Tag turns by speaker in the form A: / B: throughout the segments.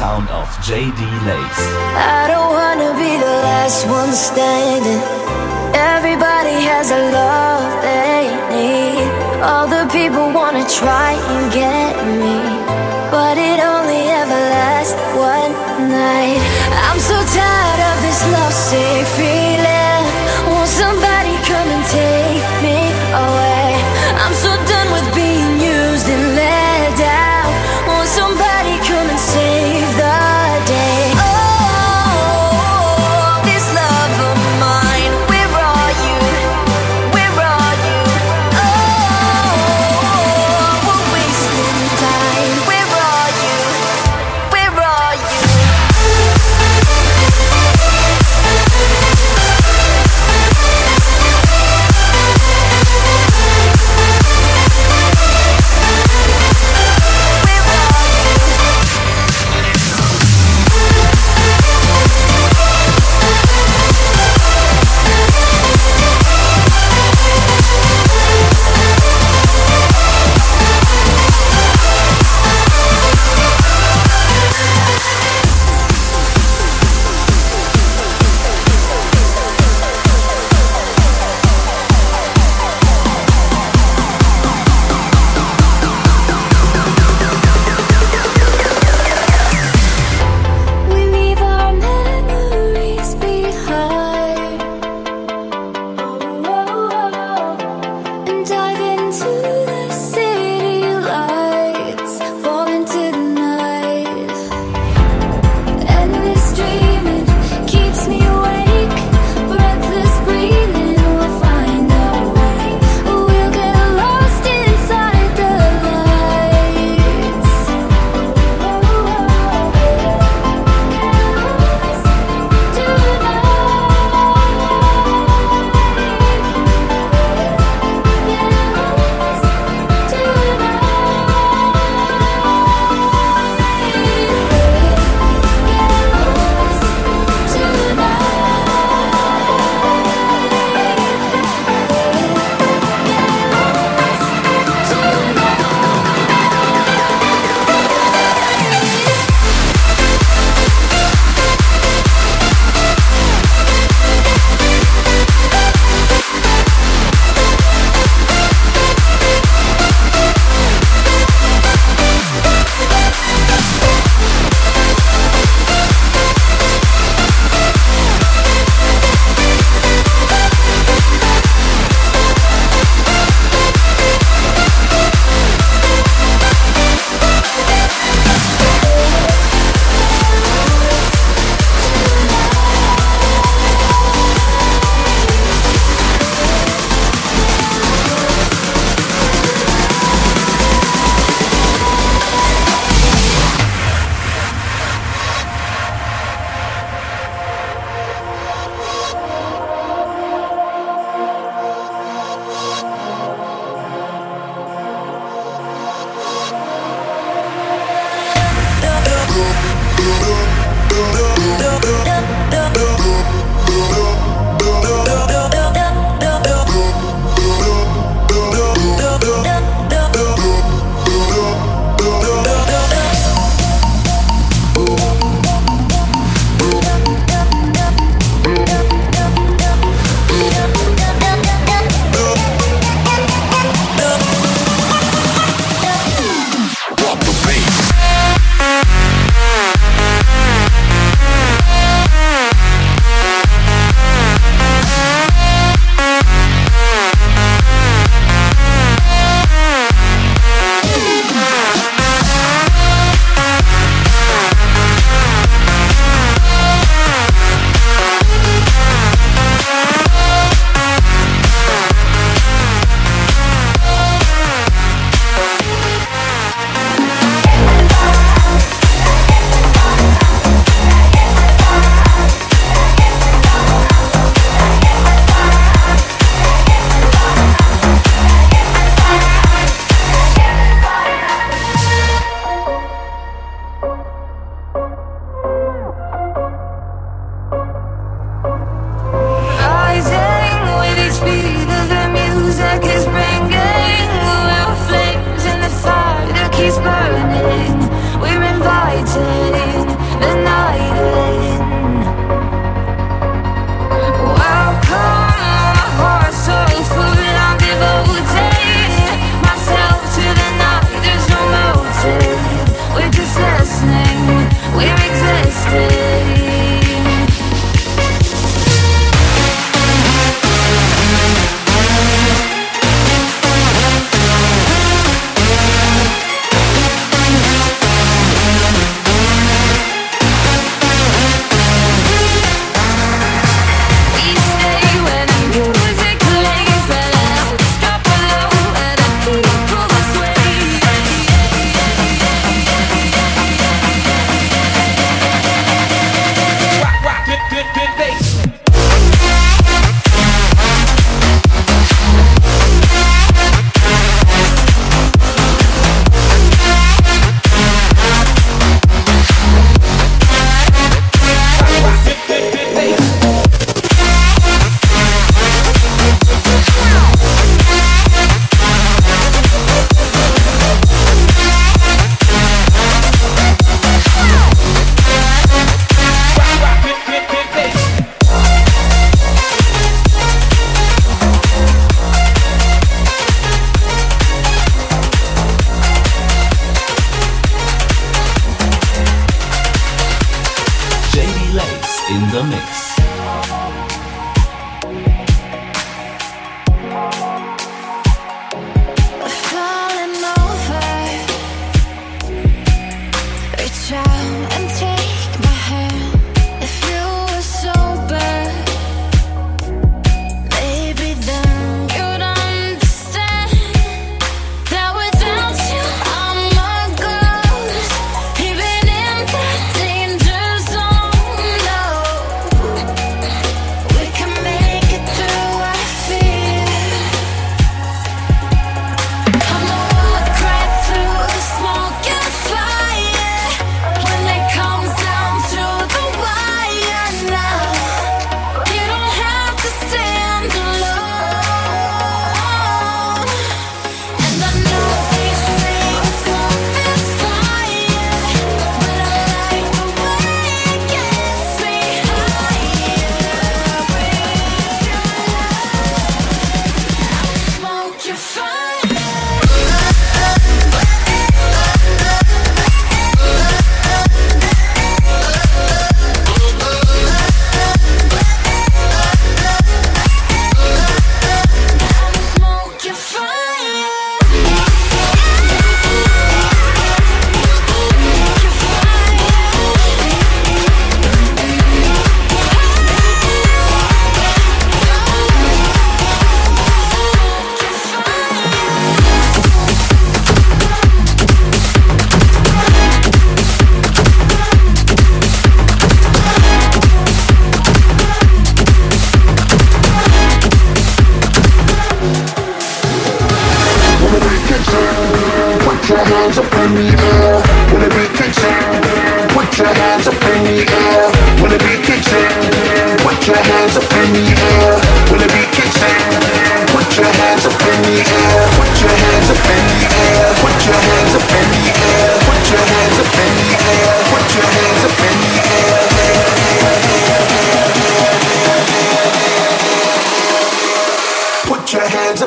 A: sound of JD Lace.
B: I don't wanna be the last one standing. Everybody has a love.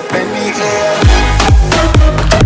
B: up in the air.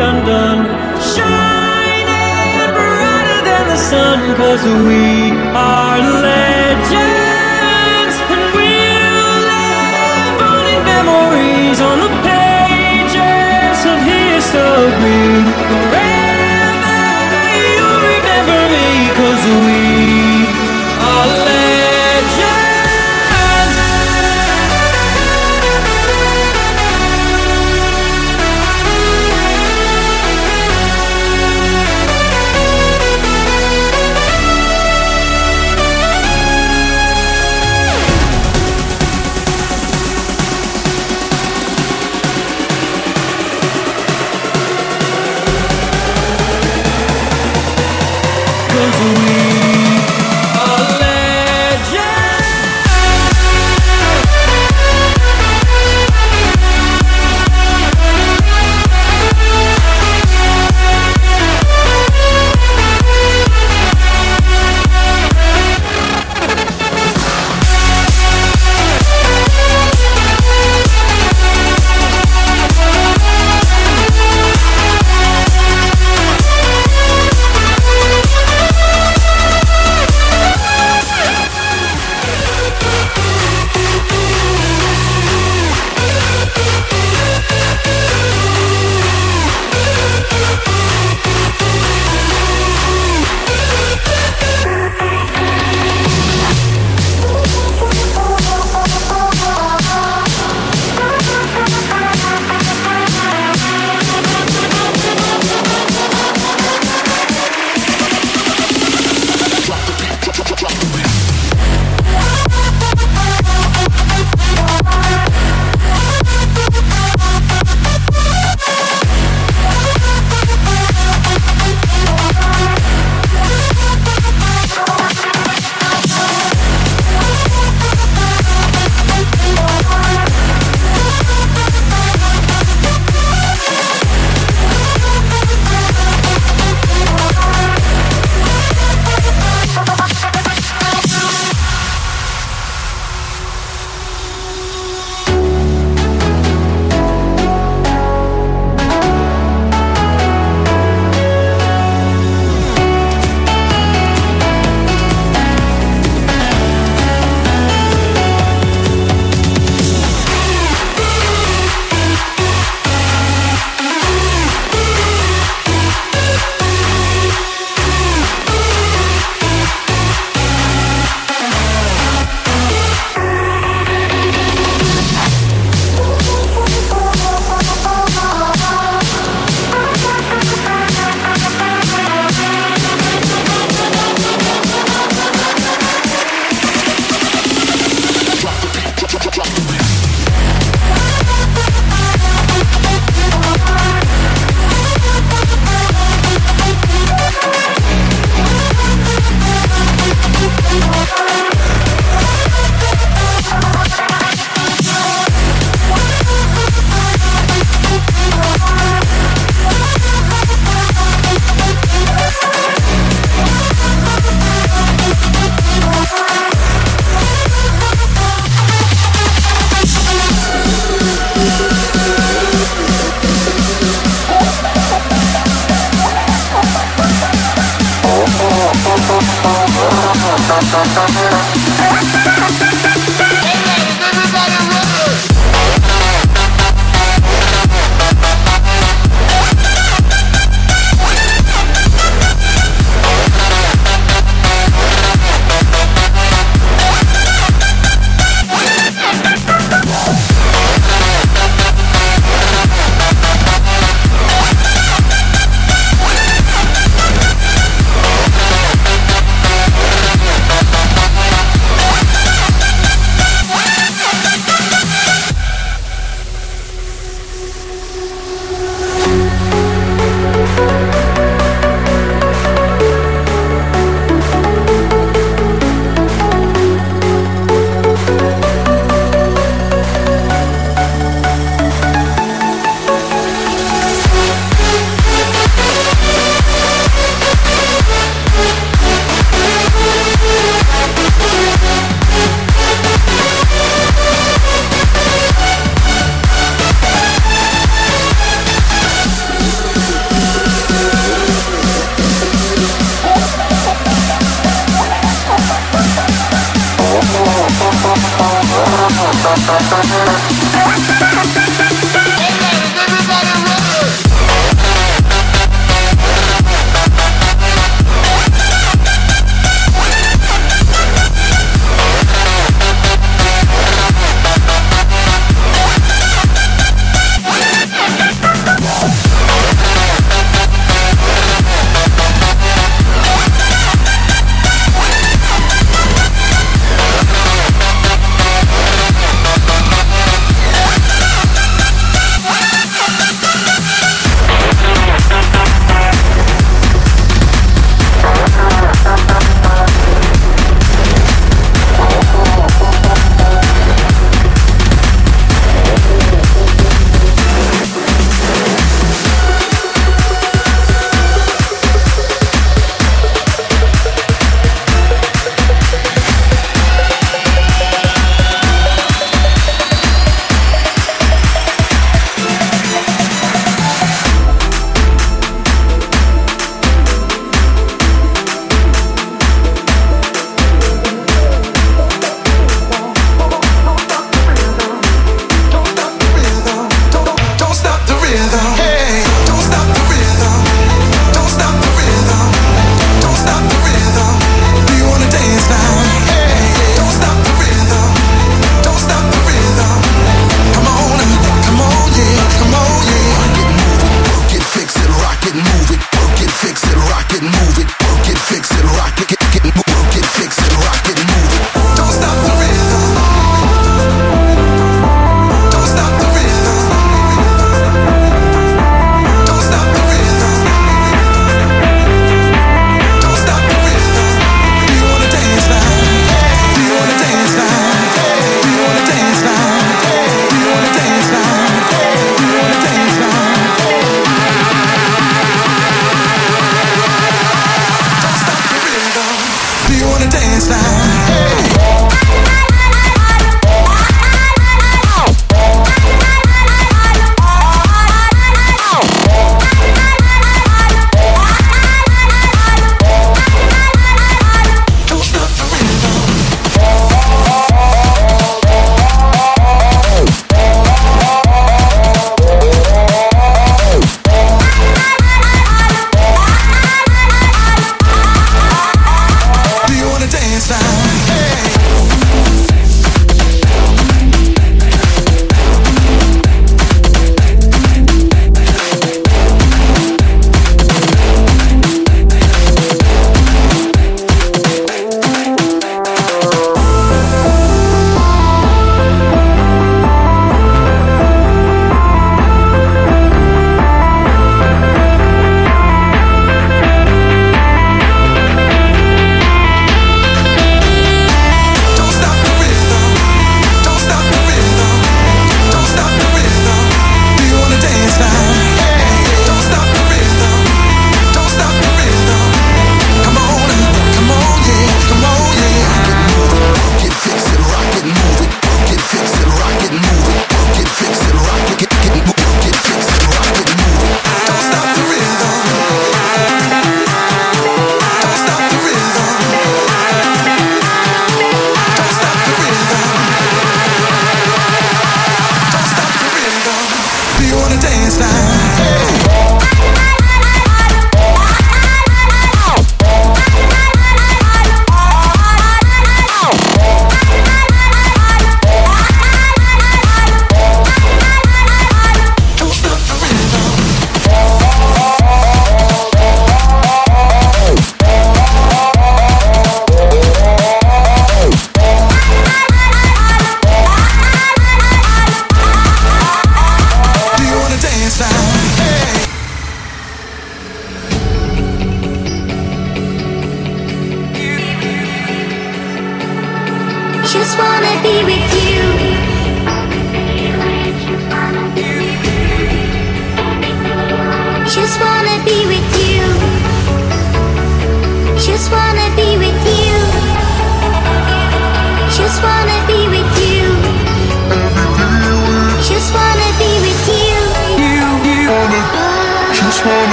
B: undone. Shining brighter than the sun, cause we are legends. And we'll live on in memories on the
C: pages of
B: history. Thank you.